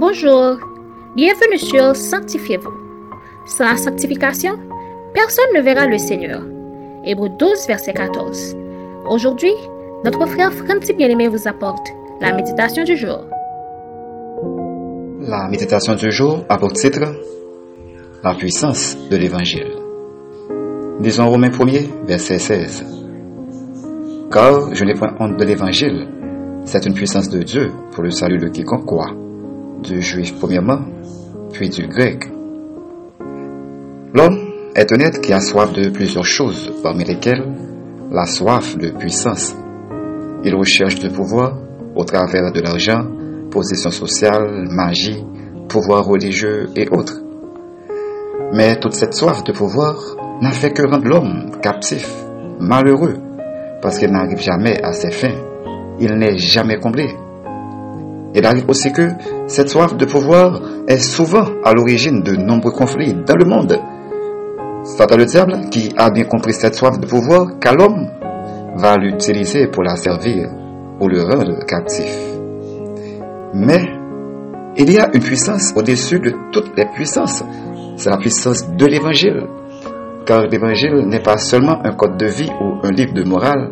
Bonjour, bienvenue sur Sanctifiez-vous. Sans la sanctification, personne ne verra le Seigneur. Hébreu 12, verset 14. Aujourd'hui, notre frère Franti Bien-Aimé vous apporte la méditation du jour. La méditation du jour a pour titre La puissance de l'Évangile. Disons Romains 1er, verset 16. Car je n'ai point honte de l'Évangile, c'est une puissance de Dieu pour le salut de quiconque croit, du juif premièrement, puis du grec. L'homme est un être qui a soif de plusieurs choses, parmi lesquelles la soif de puissance. Il recherche du pouvoir au travers de l'argent, position sociale, magie, pouvoir religieux et autres. Mais toute cette soif de pouvoir n'a fait que rendre l'homme captif, malheureux, parce qu'il n'arrive jamais à ses fins. Il n'est jamais comblé. Il arrive aussi que cette soif de pouvoir est souvent à l'origine de nombreux conflits dans le monde. C'est le diable qui a bien compris cette soif de pouvoir qu'à l'homme va l'utiliser pour la servir ou le rendre captif. Mais il y a une puissance au-dessus de toutes les puissances. C'est la puissance de l'évangile. Car l'évangile n'est pas seulement un code de vie ou un livre de morale,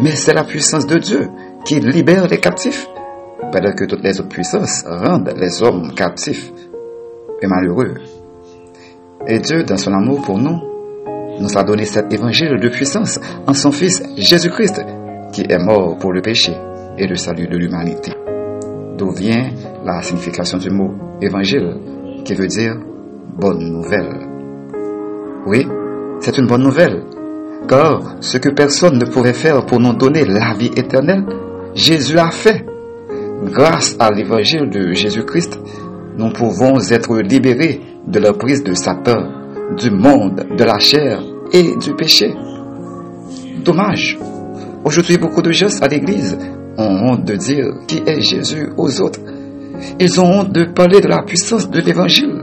mais c'est la puissance de Dieu qui libère les captifs, pendant que toutes les autres puissances rendent les hommes captifs et malheureux. Et Dieu, dans son amour pour nous, nous a donné cet évangile de puissance en son Fils Jésus-Christ, qui est mort pour le péché et le salut de l'humanité. D'où vient la signification du mot évangile, qui veut dire bonne nouvelle? Oui, c'est une bonne nouvelle, car ce que personne ne pourrait faire pour nous donner la vie éternelle, Jésus a fait. Grâce à l'évangile de Jésus-Christ, nous pouvons être libérés de la prise de Satan, du monde, de la chair et du péché. Dommage. Aujourd'hui, beaucoup de gens à l'église ont honte de dire qui est Jésus aux autres. Ils ont honte de parler de la puissance de l'évangile.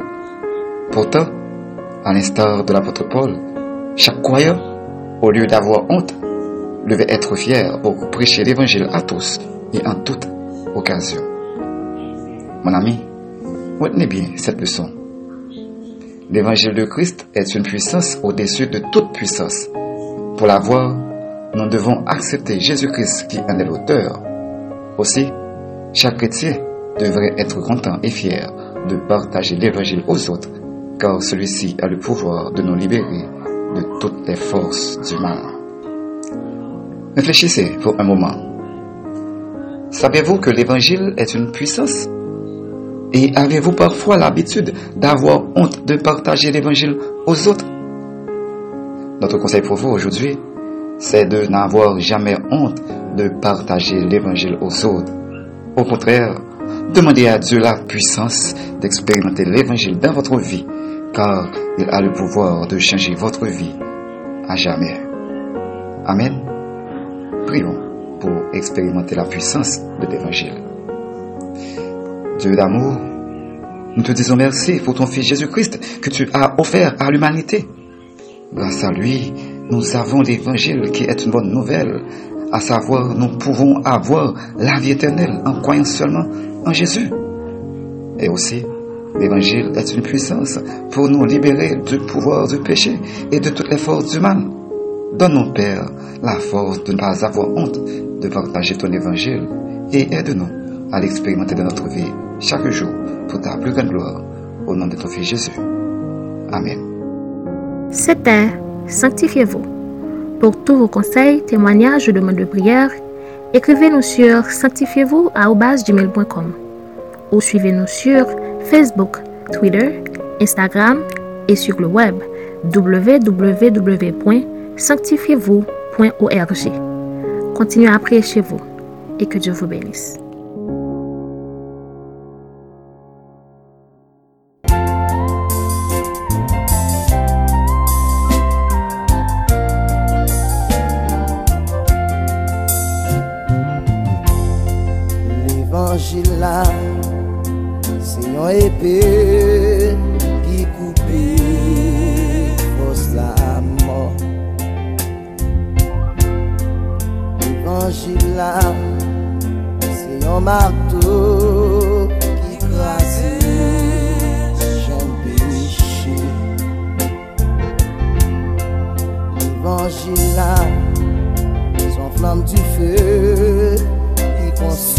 Pourtant, à l'instar de l'apôtre Paul, chaque croyant, au lieu d'avoir honte, devait être fier pour prêcher l'évangile à tous et en toute occasion. Mon ami, retenez bien cette leçon. L'évangile de Christ est une puissance au-dessus de toute puissance. Pour l'avoir, nous devons accepter Jésus-Christ qui en est l'auteur. Aussi, chaque chrétien devrait être content et fier de partager l'évangile aux autres, car celui-ci a le pouvoir de nous libérer de toutes les forces du mal. Réfléchissez pour un moment. Savez-vous que l'évangile est une puissance? Et avez-vous parfois l'habitude d'avoir honte de partager l'évangile aux autres? Notre conseil pour vous aujourd'hui, c'est de n'avoir jamais honte de partager l'évangile aux autres. Au contraire, demandez à Dieu la puissance d'expérimenter l'évangile dans votre vie, car il a le pouvoir de changer votre vie à jamais. Amen. Prions pour expérimenter la puissance de l'évangile. Dieu d'amour, nous te disons merci pour ton Fils Jésus-Christ que tu as offert à l'humanité. Grâce à lui, nous avons l'évangile qui est une bonne nouvelle, à savoir nous pouvons avoir la vie éternelle en croyant seulement en Jésus. Et aussi, l'évangile est une puissance pour nous libérer du pouvoir du péché et de toutes les forces du mal. Donne-nous, Père, la force de ne pas avoir honte de partager ton évangile et aide-nous à l'expérimenter dans notre vie chaque jour pour ta plus grande gloire. Au nom de ton Fils Jésus. Amen. C'était Sanctifiez-vous. Pour tous vos conseils, témoignages ou demandes de prière, écrivez-nous sur sanctifiez-vous ou suivez-nous sur Facebook, Twitter, Instagram et sur le web www.sanctifiez-vous.org. Continuez à prier chez vous et que Dieu vous bénisse. L'évangile c'est épée l'évangile c'est un marteau qui crasse Jean péché. L'évangile là, son flamme du feu qui consume.